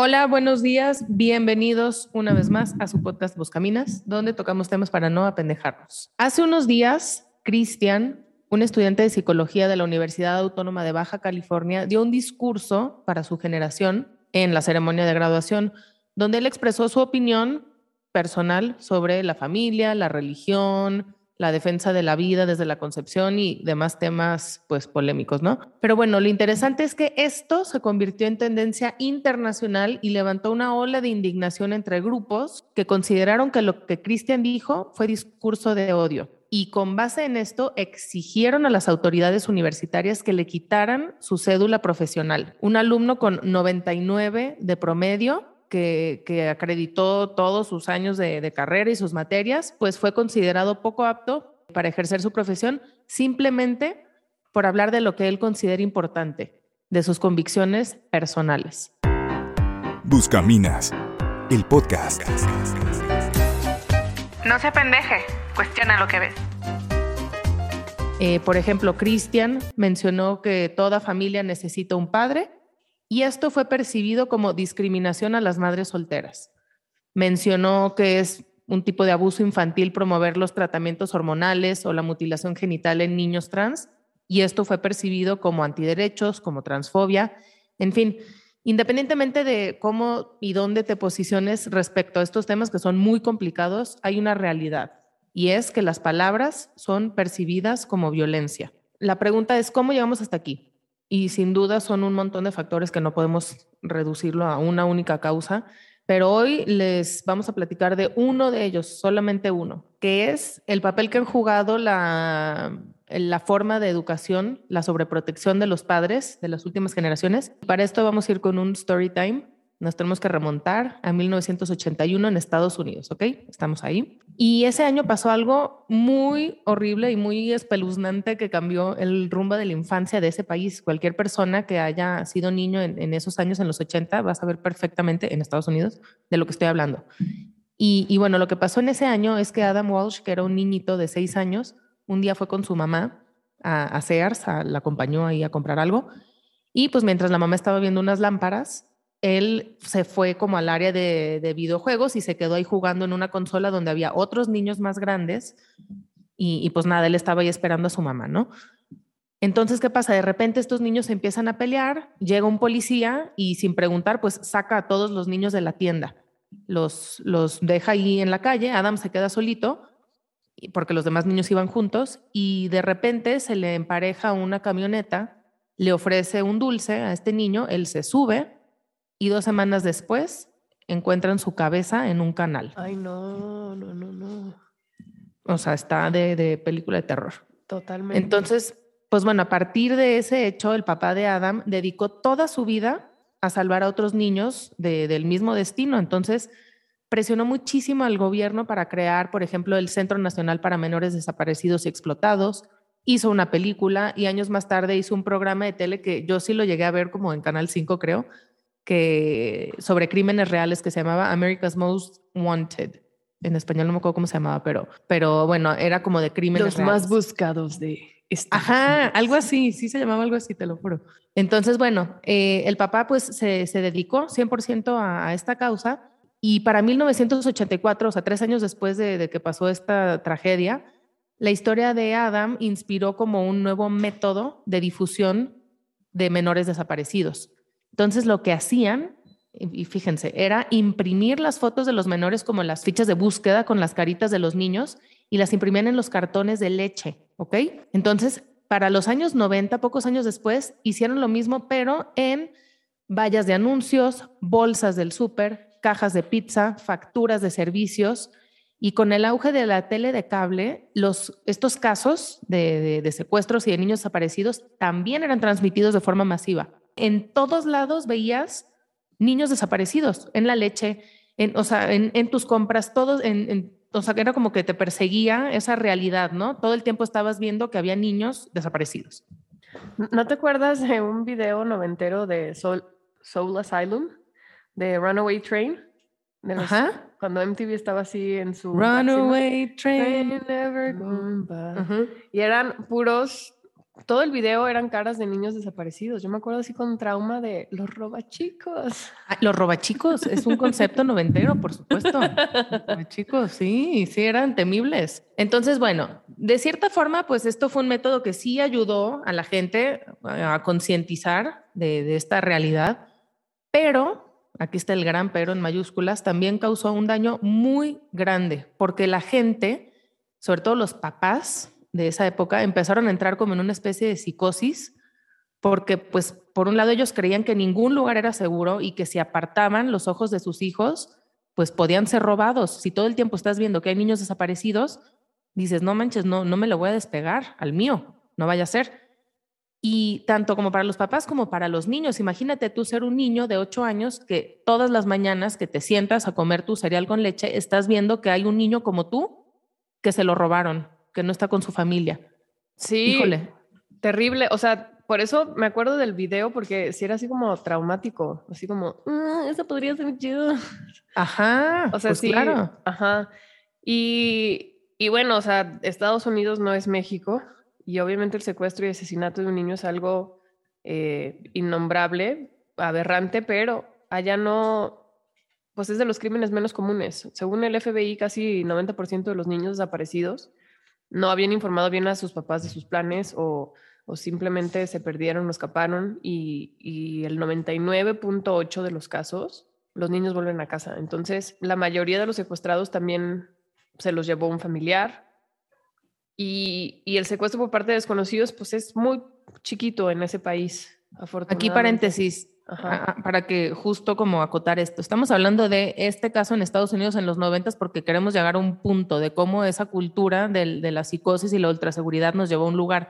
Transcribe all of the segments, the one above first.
Hola, buenos días. Bienvenidos una vez más a su podcast Buscaminas, donde tocamos temas para no apendejarnos. Hace unos días, Cristian, un estudiante de psicología de la Universidad Autónoma de Baja California, dio un discurso para su generación en la ceremonia de graduación, donde él expresó su opinión personal sobre la familia, la religión, la defensa de la vida desde la concepción y demás temas pues polémicos, ¿no? Pero bueno, lo interesante es que esto se convirtió en tendencia internacional y levantó una ola de indignación entre grupos que consideraron que lo que Cristian dijo fue discurso de odio. Y con base en esto exigieron a las autoridades universitarias que le quitaran su cédula profesional. Un alumno con 99 de promedio que, acreditó todos sus años de, carrera y sus materias, pues fue considerado poco apto para ejercer su profesión simplemente por hablar de lo que él considera importante, de sus convicciones personales. Buscaminas, el podcast. No se pendeje, cuestiona lo que ves. Eh, por ejemplo, Cristian mencionó que toda familia necesita un padre y esto fue percibido como discriminación a las madres solteras. Mencionó que es un tipo de abuso infantil promover los tratamientos hormonales o la mutilación genital en niños trans, y esto fue percibido como antiderechos, como transfobia, en fin, independientemente de cómo y dónde te posiciones respecto a estos temas que son muy complicados, hay una realidad, y es que las palabras son percibidas como violencia. La pregunta es, ¿cómo llegamos hasta aquí? Y sin duda son un montón de factores que no podemos reducirlo a una única causa, pero hoy les vamos a platicar de uno de ellos, solamente uno, que es el papel que han jugado la, la forma de educación, la sobreprotección de los padres de las últimas generaciones. Para esto vamos a ir con un story time nos tenemos que remontar a 1981 en Estados Unidos, ¿ok? Estamos ahí. Y ese año pasó algo muy horrible y muy espeluznante que cambió el rumbo de la infancia de ese país. Cualquier persona que haya sido niño en, esos años, en los 80, va a saber perfectamente en Estados Unidos de lo que estoy hablando. Y, bueno, lo que pasó en ese año es que Adam Walsh, que era un niñito de seis años, un día fue con su mamá a, a Sears, la acompañó ahí a comprar algo. Y pues mientras la mamá estaba viendo unas lámparas, él se fue como al área de, videojuegos y se quedó ahí jugando en una consola donde había otros niños más grandes y, pues nada, él estaba ahí esperando a su mamá, ¿no? Entonces, ¿qué pasa? De repente estos niños empiezan a pelear, llega un policía y sin preguntar, pues saca a todos los niños de la tienda, los, los deja ahí en la calle, Adam se queda solito porque los demás niños iban juntos y de repente se le empareja una camioneta, le ofrece un dulce a este niño, él se sube y dos semanas después encuentran su cabeza en un canal. Ay, no, no, no, no. O sea, está de, película de terror. Totalmente. Entonces, pues bueno, a partir de ese hecho, el papá de Adam dedicó toda su vida a salvar a otros niños del mismo destino. Entonces, presionó muchísimo al gobierno para crear, por ejemplo, el Centro Nacional para Menores Desaparecidos y Explotados. Hizo una película y años más tarde hizo un programa de tele que yo sí lo llegué a ver como en Canal 5, creo, que, sobre crímenes reales que se llamaba America's Most Wanted. En español no me acuerdo cómo se llamaba, pero, pero bueno, era como de crímenes Los más buscados de... Ajá, algo así, sí se llamaba algo así, te lo juro. Entonces, bueno, eh, el papá pues se, se dedicó 100% a, a, esta causa y para 1984, o sea, tres años después de, de que pasó esta tragedia, la historia de Adam inspiró como un nuevo método de difusión de menores desaparecidos. Entonces lo que hacían, y fíjense, era imprimir las fotos de los menores como las fichas de búsqueda con las caritas de los niños y las imprimían en los cartones de leche, ¿ok? Entonces, para los años 90, pocos años después, hicieron lo mismo, pero en vallas de anuncios, bolsas del súper, cajas de pizza, facturas de servicios. Y con el auge de la tele de cable, estos casos de, de secuestros y de niños desaparecidos también eran transmitidos de forma masiva en todos lados veías niños desaparecidos, en la leche, en, o sea, en, tus compras, todos, en, o sea, que era como que te perseguía esa realidad, ¿no? Todo el tiempo estabas viendo que había niños desaparecidos. ¿No te acuerdas de un video noventero de Soul, Soul Asylum, de Runaway Train? Ajá. Cuando MTV estaba así en su... Runaway Train. Y eran puros todo el video eran caras de niños desaparecidos. Yo me acuerdo así con trauma de los robachicos. Ah, los robachicos es un concepto noventero, por supuesto. Robachicos, sí, sí, eran temibles. Entonces, bueno, de cierta forma, pues esto fue un método que sí ayudó a la gente a concientizar de, de esta realidad, pero, aquí está el gran pero en mayúsculas, también causó un daño muy grande, porque la gente, sobre todo los papás, de esa época empezaron a entrar como en una especie de psicosis porque pues por un lado ellos creían que ningún lugar era seguro y que si apartaban los ojos de sus hijos, pues podían ser robados. Si todo el tiempo estás viendo que hay niños desaparecidos, dices, no manches, no, no me lo voy a despegar al mío, no vaya a ser. Y tanto como para los papás como para los niños, imagínate tú ser un niño de 8 años que todas las mañanas que te sientas a comer tu cereal con leche, estás viendo que hay un niño como tú que se lo robaron que no está con su familia. Sí, Híjole. terrible. O sea, por eso me acuerdo del video, porque si era así como traumático, así como, mm, eso podría ser chido. Ajá, o sea, pues sí, claro. Ajá. Y, y bueno, o sea, Estados Unidos no es México, y obviamente el secuestro y asesinato de un niño es algo eh, innombrable, aberrante, pero allá no, pues es de los crímenes menos comunes. Según el FBI, casi 90% de los niños desaparecidos no habían informado bien a sus papás de sus planes o, simplemente se perdieron o escaparon y, y el 99.8 de los casos los niños vuelven a casa. Entonces, la mayoría de los secuestrados también se los llevó un familiar y, y el secuestro por parte de desconocidos pues es muy chiquito en ese país. Aquí paréntesis, Ajá. para que justo como acotar esto. Estamos hablando de este caso en Estados Unidos en los noventas porque queremos llegar a un punto de cómo esa cultura de, de la psicosis y la ultraseguridad nos llevó a un lugar.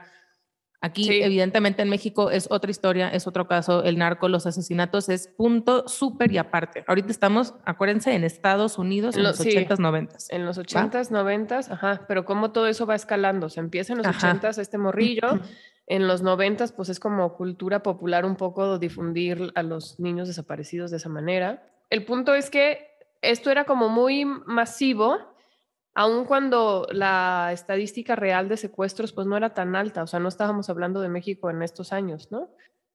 Aquí, evidentemente, en México es otra historia, es otro caso. El narco, los asesinatos es punto súper y aparte. Ahorita estamos, acuérdense, en Estados Unidos en, los, 80s, 90s. En los 80s, 90s, ajá. Pero cómo todo eso va escalando. Se empieza en los 80s este morrillo. en los noventas, pues es como cultura popular un poco difundir a los niños desaparecidos de esa manera. El punto es que esto era como muy masivo, aun cuando la estadística real de secuestros pues no era tan alta, o sea, no estábamos hablando de México en estos años, ¿no?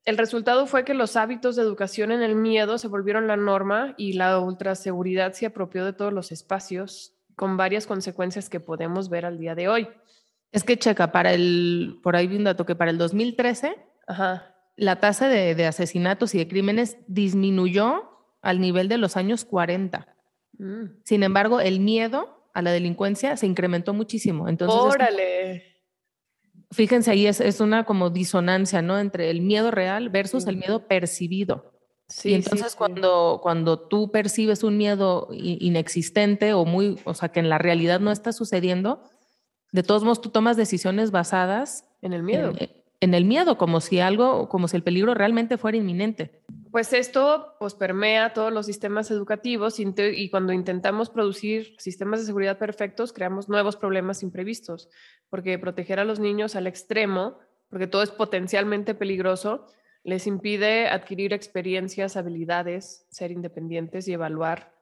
El resultado fue que los hábitos de educación en el miedo se volvieron la norma y la ultraseguridad se apropió de todos los espacios con varias consecuencias que podemos ver al día de hoy. Es que checa, para el, por ahí vi un dato que para el 2013, la tasa de, asesinatos y de crímenes disminuyó al nivel de los años 40. Mm. Sin embargo, el miedo a la delincuencia se incrementó muchísimo. Entonces, ¡Órale! fíjense ahí, es, es, una como disonancia, ¿no? Entre el miedo real versus el miedo percibido. Sí, y entonces cuando, cuando tú percibes un miedo inexistente o muy, o sea, que en la realidad no está sucediendo, de todos modos tú tomas decisiones basadas en el miedo. En, el miedo, como si algo, como si el peligro realmente fuera inminente. Pues esto pues permea todos los sistemas educativos y cuando intentamos producir sistemas de seguridad perfectos, creamos nuevos problemas imprevistos, porque proteger a los niños al extremo, porque todo es potencialmente peligroso, les impide adquirir experiencias, habilidades, ser independientes y evaluar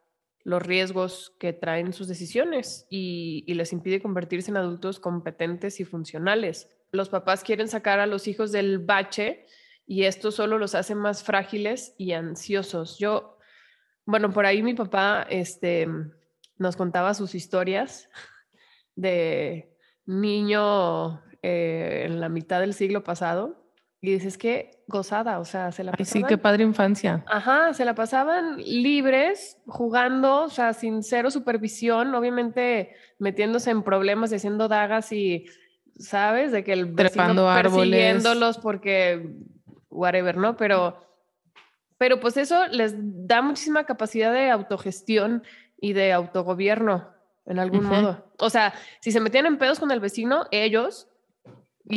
los riesgos que traen sus decisiones y, les impide convertirse en adultos competentes y funcionales. Los papás quieren sacar a los hijos del bache y esto solo los hace más frágiles y ansiosos. Yo, bueno, por ahí mi papá este, nos contaba sus historias de niño eh, en la mitad del siglo pasado y dices que gozada, o sea, se la pasaban. sí, qué padre infancia. Ajá, se la pasaban libres, jugando, o sea, sin cero supervisión, obviamente metiéndose en problemas y haciendo dagas y, ¿sabes? De que el vecino persiguiéndolos porque, whatever, ¿no? Pero, pero pues eso les da muchísima capacidad de autogestión y de autogobierno, en algún modo. O sea, si se metían en pedos con el vecino, ellos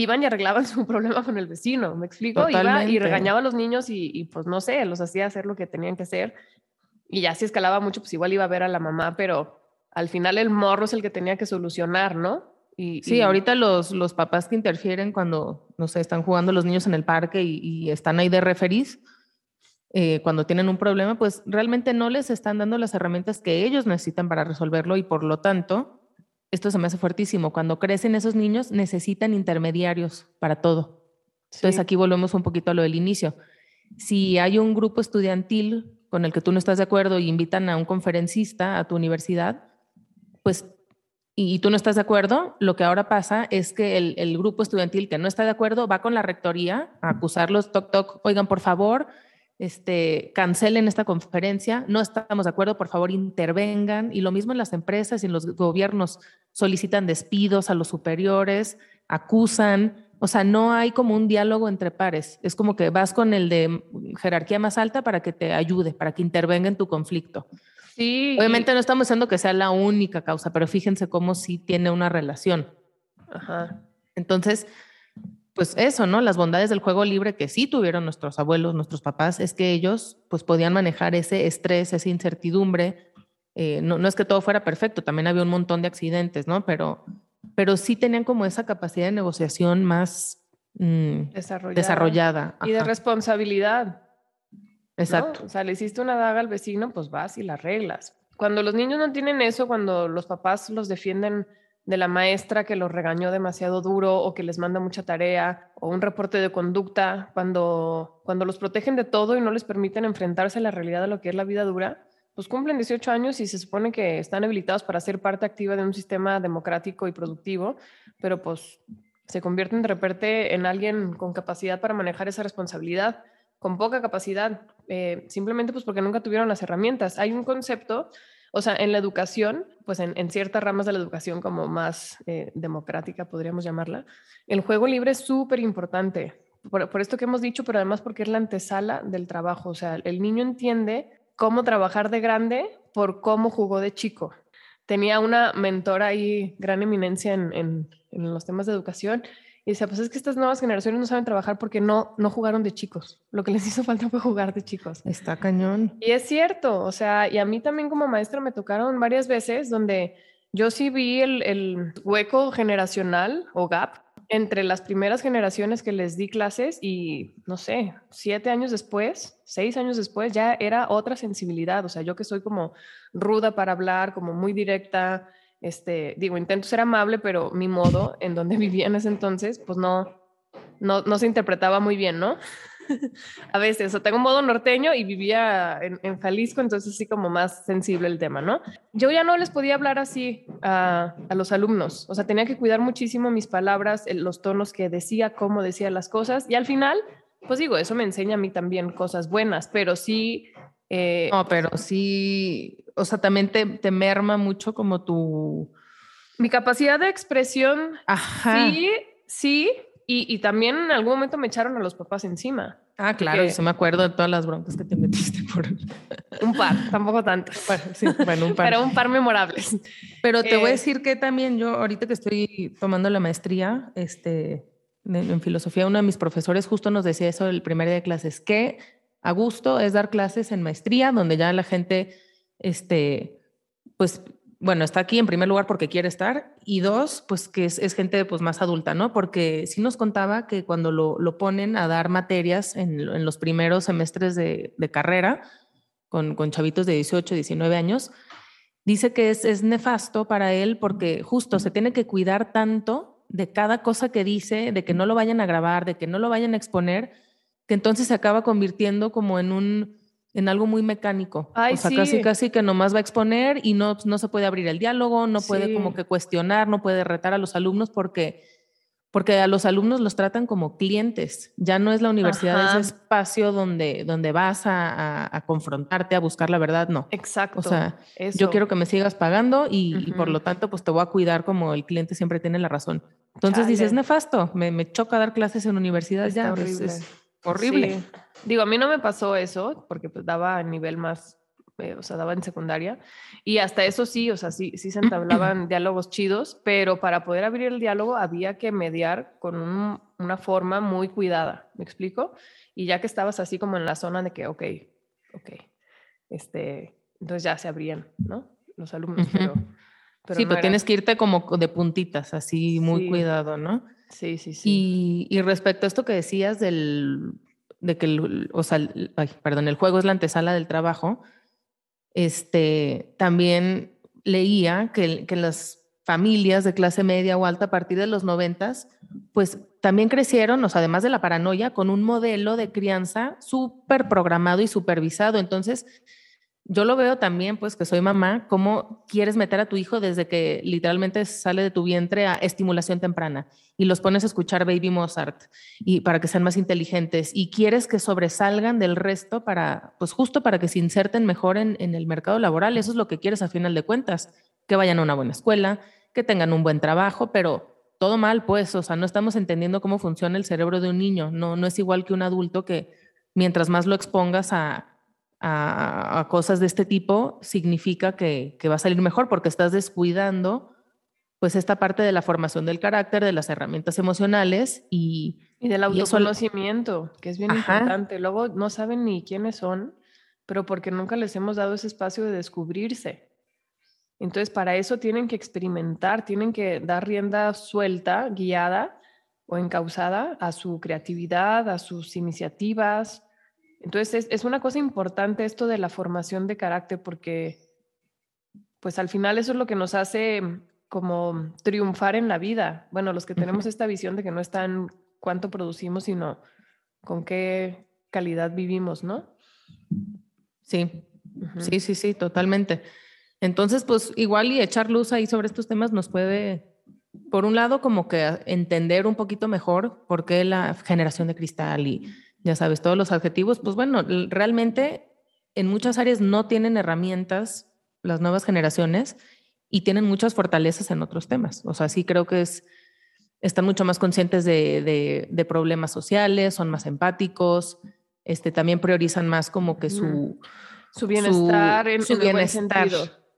iban y arreglaban su problema con el vecino, ¿me explico? Iba y regañaba a los niños y, pues no sé, los hacía hacer lo que tenían que hacer. Y ya si escalaba mucho, pues igual iba a ver a la mamá, pero al final el morro es el que tenía que solucionar, ¿no? Y, sí, ahorita los, los papás que interfieren cuando, no sé, están jugando los niños en el parque y, están ahí de referís, eh, cuando tienen un problema, pues realmente no les están dando las herramientas que ellos necesitan para resolverlo y por lo tanto esto se me hace fuertísimo, cuando crecen esos niños necesitan intermediarios para todo. Entonces aquí volvemos un poquito a lo del inicio. Si hay un grupo estudiantil con el que tú no estás de acuerdo y invitan a un conferencista a tu universidad, pues y tú no estás de acuerdo, lo que ahora pasa es que el, grupo estudiantil que no está de acuerdo va con la rectoría a acusarlos, toc, toc, oigan, por favor, este, cancelen esta conferencia, no estamos de acuerdo, por favor, intervengan. Y lo mismo en las empresas y en los gobiernos solicitan despidos a los superiores, acusan, o sea, no hay como un diálogo entre pares. Es como que vas con el de jerarquía más alta para que te ayude, para que intervenga en tu conflicto. Sí. Obviamente no estamos diciendo que sea la única causa, pero fíjense cómo sí tiene una relación. Ajá. Entonces, pues eso, ¿no? Las bondades del juego libre que sí tuvieron nuestros abuelos, nuestros papás, es que ellos pues podían manejar ese estrés, esa incertidumbre. Eh, no, no es que todo fuera perfecto, también había un montón de accidentes, ¿no? Pero, pero sí tenían como esa capacidad de negociación más mm, desarrollada. desarrollada. Y de responsabilidad. Exacto. O sea, le hiciste una daga al vecino, pues vas y la arreglas. Cuando los niños no tienen eso, cuando los papás los defienden de la maestra que los regañó demasiado duro o que les manda mucha tarea o un reporte de conducta, cuando, cuando los protegen de todo y no les permiten enfrentarse a la realidad de lo que es la vida dura, pues cumplen 18 años y se supone que están habilitados para ser parte activa de un sistema democrático y productivo, pero pues se convierten de repente en alguien con capacidad para manejar esa responsabilidad con poca capacidad, eh, simplemente pues porque nunca tuvieron las herramientas. Hay un concepto, o sea, en la educación, pues en, ciertas ramas de la educación como más eh, democrática, podríamos llamarla, el juego libre es súper importante. Por, esto que hemos dicho, pero además porque es la antesala del trabajo. O sea, el niño entiende cómo trabajar de grande por cómo jugó de chico. Tenía una mentora ahí, gran eminencia en, en, en los temas de educación, y decía, pues es que estas nuevas generaciones no saben trabajar porque no, no jugaron de chicos. Lo que les hizo falta fue jugar de chicos. Está cañón. Y es cierto, o sea, y a mí también como maestra me tocaron varias veces donde yo sí vi el, el hueco generacional o gap entre las primeras generaciones que les di clases y, no sé, siete años después, seis años después, ya era otra sensibilidad. O sea, yo que soy como ruda para hablar, como muy directa, este, digo, intento ser amable, pero mi modo en donde vivía en ese entonces, pues no, no, no se interpretaba muy bien, ¿no? a veces, o tengo un modo norteño y vivía en, en, Jalisco, entonces sí como más sensible el tema, ¿no? Yo ya no les podía hablar así a, a los alumnos, o sea, tenía que cuidar muchísimo mis palabras, los tonos que decía, cómo decía las cosas, y al final, pues digo, eso me enseña a mí también cosas buenas, pero sí... Eh, no, pero sí, o sea, también te, merma mucho como tu... Mi capacidad de expresión, sí, sí, y, también en algún momento me echaron a los papás encima. Ah, claro, eso me acuerdo de todas las broncas que te metiste por... un par, tampoco tantos. sí, bueno, un par. Pero un par memorables. Pero te voy a eh, decir que también yo, ahorita que estoy tomando la maestría este, en filosofía, uno de mis profesores justo nos decía eso el primer día de clases, que a gusto es dar clases en maestría, donde ya la gente este, pues, bueno, está aquí en primer lugar porque quiere estar y dos, pues que es, gente pues más adulta, ¿no? Porque sí nos contaba que cuando lo, lo ponen a dar materias en, los primeros semestres de, de carrera, con, con, chavitos de 18, 19 años, dice que es, es nefasto para él porque justo se tiene que cuidar tanto de cada cosa que dice, de que no lo vayan a grabar, de que no lo vayan a exponer, que entonces se acaba convirtiendo como en un en algo muy mecánico. o sea, casi casi que nomás va a exponer y no, no se puede abrir el diálogo, no puede como que cuestionar, no puede retar a los alumnos porque, porque a los alumnos los tratan como clientes. Ya no es la universidad ese espacio donde, donde vas a, confrontarte, a buscar la verdad, no. Exacto. O sea, yo quiero que me sigas pagando y, por lo tanto pues te voy a cuidar como el cliente siempre tiene la razón. Entonces dices, nefasto, me, me, choca dar clases en universidad ya. es horrible. Digo, a mí no me pasó eso, porque pues daba a nivel más, eh, o sea, daba en secundaria. Y hasta eso sí, o sea, sí, sí se entablaban diálogos chidos, pero para poder abrir el diálogo había que mediar con una forma muy cuidada, ¿me explico? Y ya que estabas así como en la zona de que, ok, ok, este, entonces ya se abrían, ¿no? Los alumnos, pero... sí, pero tienes que irte como de puntitas, así muy cuidado, ¿no? Sí, sí, sí. Y, respecto a esto que decías del de que el, o sea, perdón, el juego es la antesala del trabajo, este, también leía que, que las familias de clase media o alta a partir de los noventas, pues también crecieron, o sea, además de la paranoia, con un modelo de crianza súper programado y supervisado. Entonces, yo lo veo también, pues que soy mamá, cómo quieres meter a tu hijo desde que literalmente sale de tu vientre a estimulación temprana y los pones a escuchar Baby Mozart y para que sean más inteligentes y quieres que sobresalgan del resto para, pues justo para que se inserten mejor en, el mercado laboral. Eso es lo que quieres a final de cuentas, que vayan a una buena escuela, que tengan un buen trabajo, pero todo mal, pues, o sea, no estamos entendiendo cómo funciona el cerebro de un niño. No, no es igual que un adulto que mientras más lo expongas a a, cosas de este tipo, significa que, va a salir mejor porque estás descuidando pues esta parte de la formación del carácter, de las herramientas emocionales y... Y del autoconocimiento, que es bien importante. Luego no saben ni quiénes son, pero porque nunca les hemos dado ese espacio de descubrirse. Entonces, para eso tienen que experimentar, tienen que dar rienda suelta, guiada o encausada a su creatividad, a sus iniciativas, entonces es, una cosa importante esto de la formación de carácter porque pues al final eso es lo que nos hace como triunfar en la vida. Bueno, los que tenemos esta visión de que no está en cuánto producimos, sino con qué calidad vivimos, ¿no? Sí, sí, sí, sí, totalmente. Entonces, pues igual y echar luz ahí sobre estos temas nos puede, por un lado, como que entender un poquito mejor por qué la generación de cristal y ya sabes, todos los adjetivos, pues bueno, realmente en muchas áreas no tienen herramientas las nuevas generaciones y tienen muchas fortalezas en otros temas. O sea, sí creo que es, están mucho más conscientes de, de, problemas sociales, son más empáticos, este, también priorizan más como que su... Su bienestar en, su bienestar.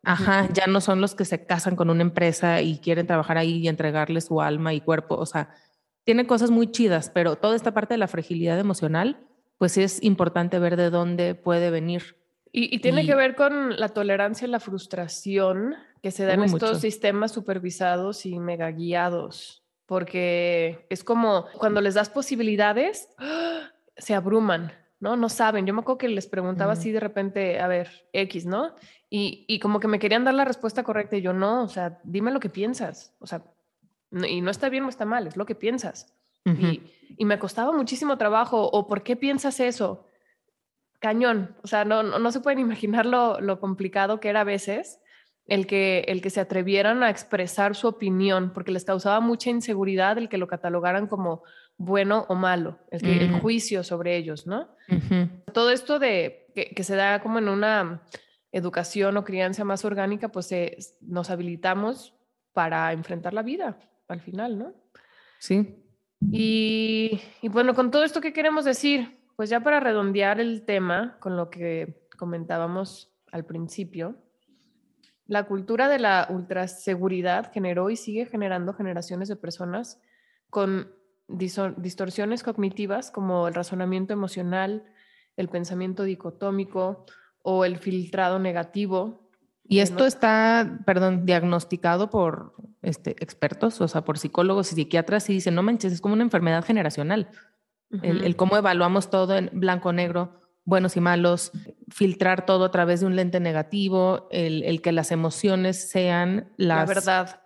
Ajá, ya no son los que se casan con una empresa y quieren trabajar ahí y entregarle su alma y cuerpo. O sea, tiene cosas muy chidas, pero toda esta parte de la fragilidad emocional, pues es importante ver de dónde puede venir. Y, tiene que ver con la tolerancia y la frustración que se dan estos sistemas supervisados y mega guiados, porque es como cuando les das posibilidades, se abruman, ¿no? No saben. Yo me acuerdo que les preguntaba así de repente, a ver, X, ¿no? Y, y, como que me querían dar la respuesta correcta y yo no, o sea, dime lo que piensas, o sea, y no está bien o está mal, es lo que piensas. y, y, me costaba muchísimo trabajo, o ¿por qué piensas eso? Cañón, o sea, no, no, se pueden imaginar lo, lo, complicado que era a veces el que, el que se atrevieran a expresar su opinión, porque les causaba mucha inseguridad el que lo catalogaran como bueno o malo, el, que, el juicio sobre ellos, ¿no? Todo esto de que, que, se da como en una educación o crianza más orgánica, pues nos habilitamos para enfrentar la vida al final, ¿no? Sí. Y, bueno, con todo esto, ¿qué queremos decir? Pues ya para redondear el tema con lo que comentábamos al principio, la cultura de la ultraseguridad generó y sigue generando generaciones de personas con distorsiones cognitivas como el razonamiento emocional, el pensamiento dicotómico o el filtrado negativo, y esto está, perdón, diagnosticado por este, expertos, o sea, por psicólogos y psiquiatras, y dicen, no manches, es como una enfermedad generacional. el, cómo evaluamos todo en blanco, negro, buenos y malos, filtrar todo a través de un lente negativo, el, el que las emociones sean las... La verdad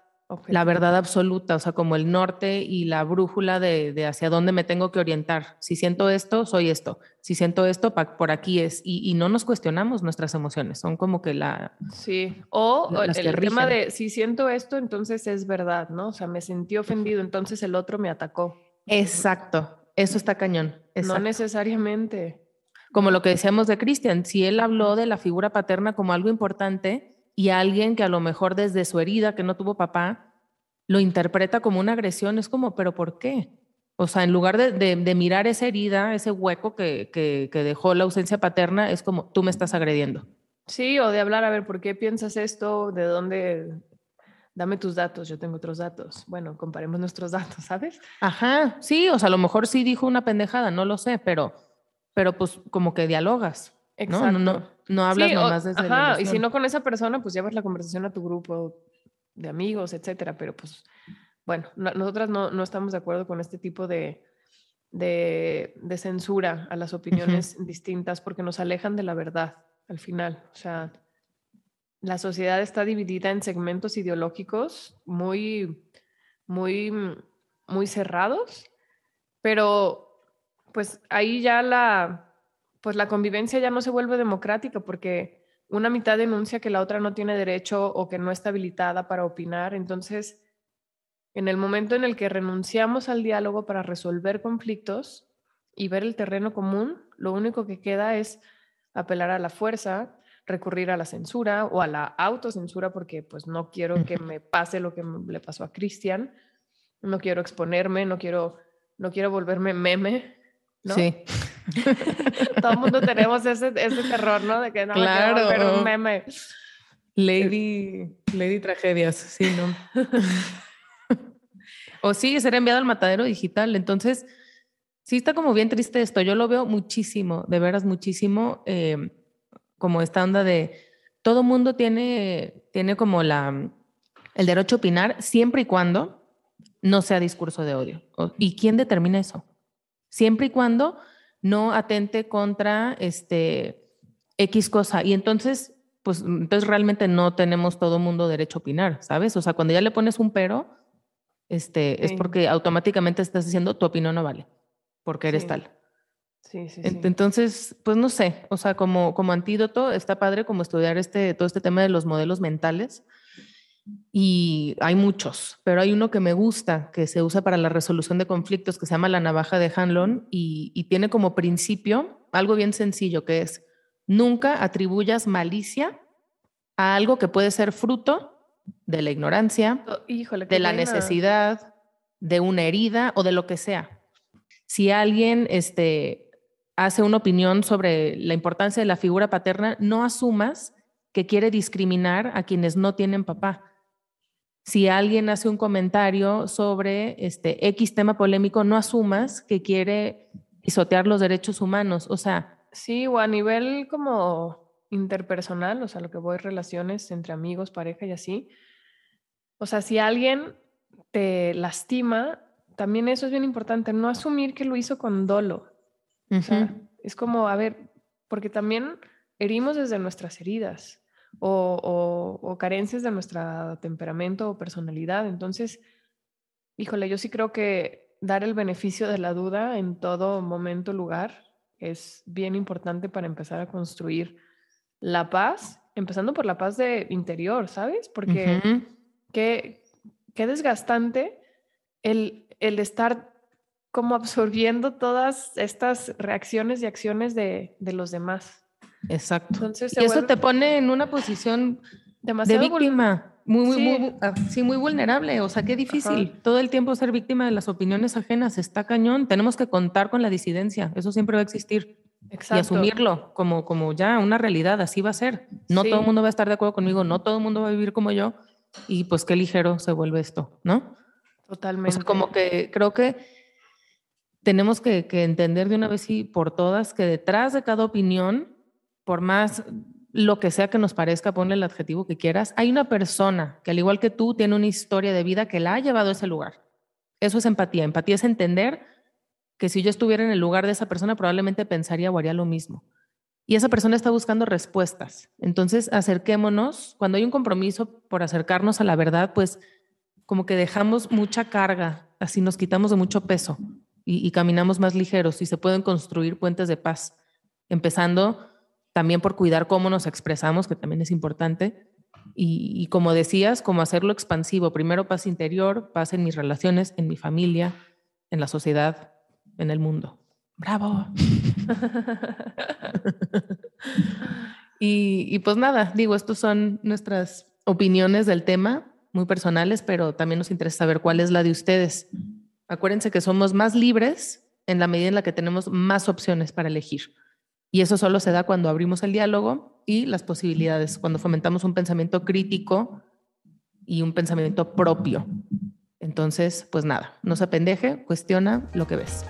la verdad absoluta, o sea, como el norte y la brújula de, hacia dónde me tengo que orientar. Si siento esto, soy esto. Si siento esto, por aquí es. Y, no nos cuestionamos nuestras emociones, son como que la... Sí, o el, tema de si siento esto, entonces es verdad, ¿no? O sea, me sentí ofendido, entonces el otro me atacó. Exacto, eso está cañón. No necesariamente. Como lo que decíamos de Cristian, si él habló de la figura paterna como algo importante, y alguien que a lo mejor desde su herida, que no tuvo papá, lo interpreta como una agresión, es como, pero ¿por qué? O sea, en lugar de, mirar esa herida, ese hueco que, que, dejó la ausencia paterna, es como, tú me estás agrediendo. Sí, o de hablar, a ver, ¿por qué piensas esto? ¿De dónde? Dame tus datos, yo tengo otros datos. Bueno, comparemos nuestros datos, ¿sabes? Ajá, sí, o sea, a lo mejor sí dijo una pendejada, no lo sé, pero, pero pues como que dialogas. Exacto. No, no, no, hablas nomás desde Ajá, y si no con esa persona, pues llevas la conversación a tu grupo de amigos, etcétera, pero pues, bueno, nosotras no, no, estamos de acuerdo con este tipo de, de, de censura a las opiniones distintas porque nos alejan de la verdad al final. O sea, la sociedad está dividida en segmentos ideológicos muy, muy, muy cerrados Pero pues ahí ya la, pues la convivencia ya no se vuelve democrática porque una mitad denuncia que la otra no tiene derecho o que no está habilitada para opinar. Entonces, en el momento en el que renunciamos al diálogo para resolver conflictos y ver el terreno común, lo único que queda es apelar a la fuerza, recurrir a la censura o a la autocensura porque pues no quiero que me pase lo que le pasó a Cristian, no quiero exponerme, no quiero, no quiero volverme meme, ¿no? Sí. Todo el mundo tenemos ese, ese terror, ¿no? De que no Claro. me volver un meme. Lady, Lady Tragedias, sí, ¿no? o sí, ser enviado al matadero digital. Entonces, sí está como bien triste esto. Yo lo veo muchísimo, de veras muchísimo, eh, como esta onda de todo mundo tiene, tiene como la, el derecho a opinar siempre y cuando no sea discurso de odio. ¿Y quién determina eso? Siempre y cuando no atente contra este X cosa. Y entonces, pues entonces realmente no tenemos todo mundo derecho a opinar, ¿sabes? O sea, cuando ya le pones un pero, este, es porque automáticamente estás diciendo tu opinión no vale, porque eres Sí. tal. Sí, sí, sí. Entonces, pues no sé, o sea, como, como antídoto está padre como estudiar este, todo este tema de los modelos mentales y hay muchos, pero hay uno que me gusta, que se usa para la resolución de conflictos, que se llama la navaja de Hanlon y, y tiene como principio algo bien sencillo, que es nunca atribuyas malicia a algo que puede ser fruto de la ignorancia, Oh, Híjole, de la necesidad, de una herida o de lo que sea. Si alguien este, hace una opinión sobre la importancia de la figura paterna, no asumas que quiere discriminar a quienes no tienen papá. Si alguien hace un comentario sobre este X tema polémico, no asumas que quiere pisotear los derechos humanos. O sea, Sí, o a nivel como interpersonal, o sea, lo que voy relaciones entre amigos, pareja y así. O sea, si alguien te lastima, también eso es bien importante, no asumir que lo hizo con dolo. O sea, ujú, es como, a ver, porque también herimos desde nuestras heridas o, o- o carencias de nuestro temperamento o personalidad. Entonces, híjole, yo sí creo que dar el beneficio de la duda en todo momento, lugar, es bien importante para empezar a construir la paz, empezando por la paz de interior, ¿sabes? Porque qué, qué desgastante el, el estar como absorbiendo todas estas reacciones y acciones de, de los demás. Exacto. Entonces, Y eso vuelve te pone en una posición de demasiado vul- víctima, muy, muy, Sí. muy, ah, sí, muy vulnerable. O sea, qué difícil. Todo el tiempo ser víctima de las opiniones ajenas está cañón. Tenemos que contar con la disidencia. Eso siempre va a existir. Y Exacto. asumirlo como, como ya una realidad. Así va a ser. No Sí. todo el mundo va a estar de acuerdo conmigo. No todo el mundo va a vivir como yo. Y pues qué ligero se vuelve esto, ¿no? O Totalmente. sea, como que creo que tenemos que, que entender de una vez y por todas que detrás de cada opinión, por más lo que sea que nos parezca, ponle el adjetivo que quieras, hay una persona que al igual que tú tiene una historia de vida que la ha llevado a ese lugar. Eso es empatía. Empatía es entender que si yo estuviera en el lugar de esa persona, probablemente pensaría o haría lo mismo. Y esa persona está buscando respuestas. Entonces, acerquémonos. Cuando hay un compromiso por acercarnos a la verdad, pues como que dejamos mucha carga, así nos quitamos de mucho peso y, y caminamos más ligeros y se pueden construir puentes de paz, empezando también por cuidar cómo nos expresamos, que también es importante. Y, como decías, como hacerlo expansivo. Primero paz interior, paz en mis relaciones, en mi familia, en la sociedad, en el mundo. Bravo. y, y pues nada, digo, estos son nuestras opiniones del tema, muy personales, pero también nos interesa saber cuál es la de ustedes. Acuérdense que somos más libres en la medida en la que tenemos más opciones para elegir. Y eso solo se da cuando abrimos el diálogo y las posibilidades, cuando fomentamos un pensamiento crítico y un pensamiento propio. Entonces, pues nada, no se apendeje, cuestiona lo que ves.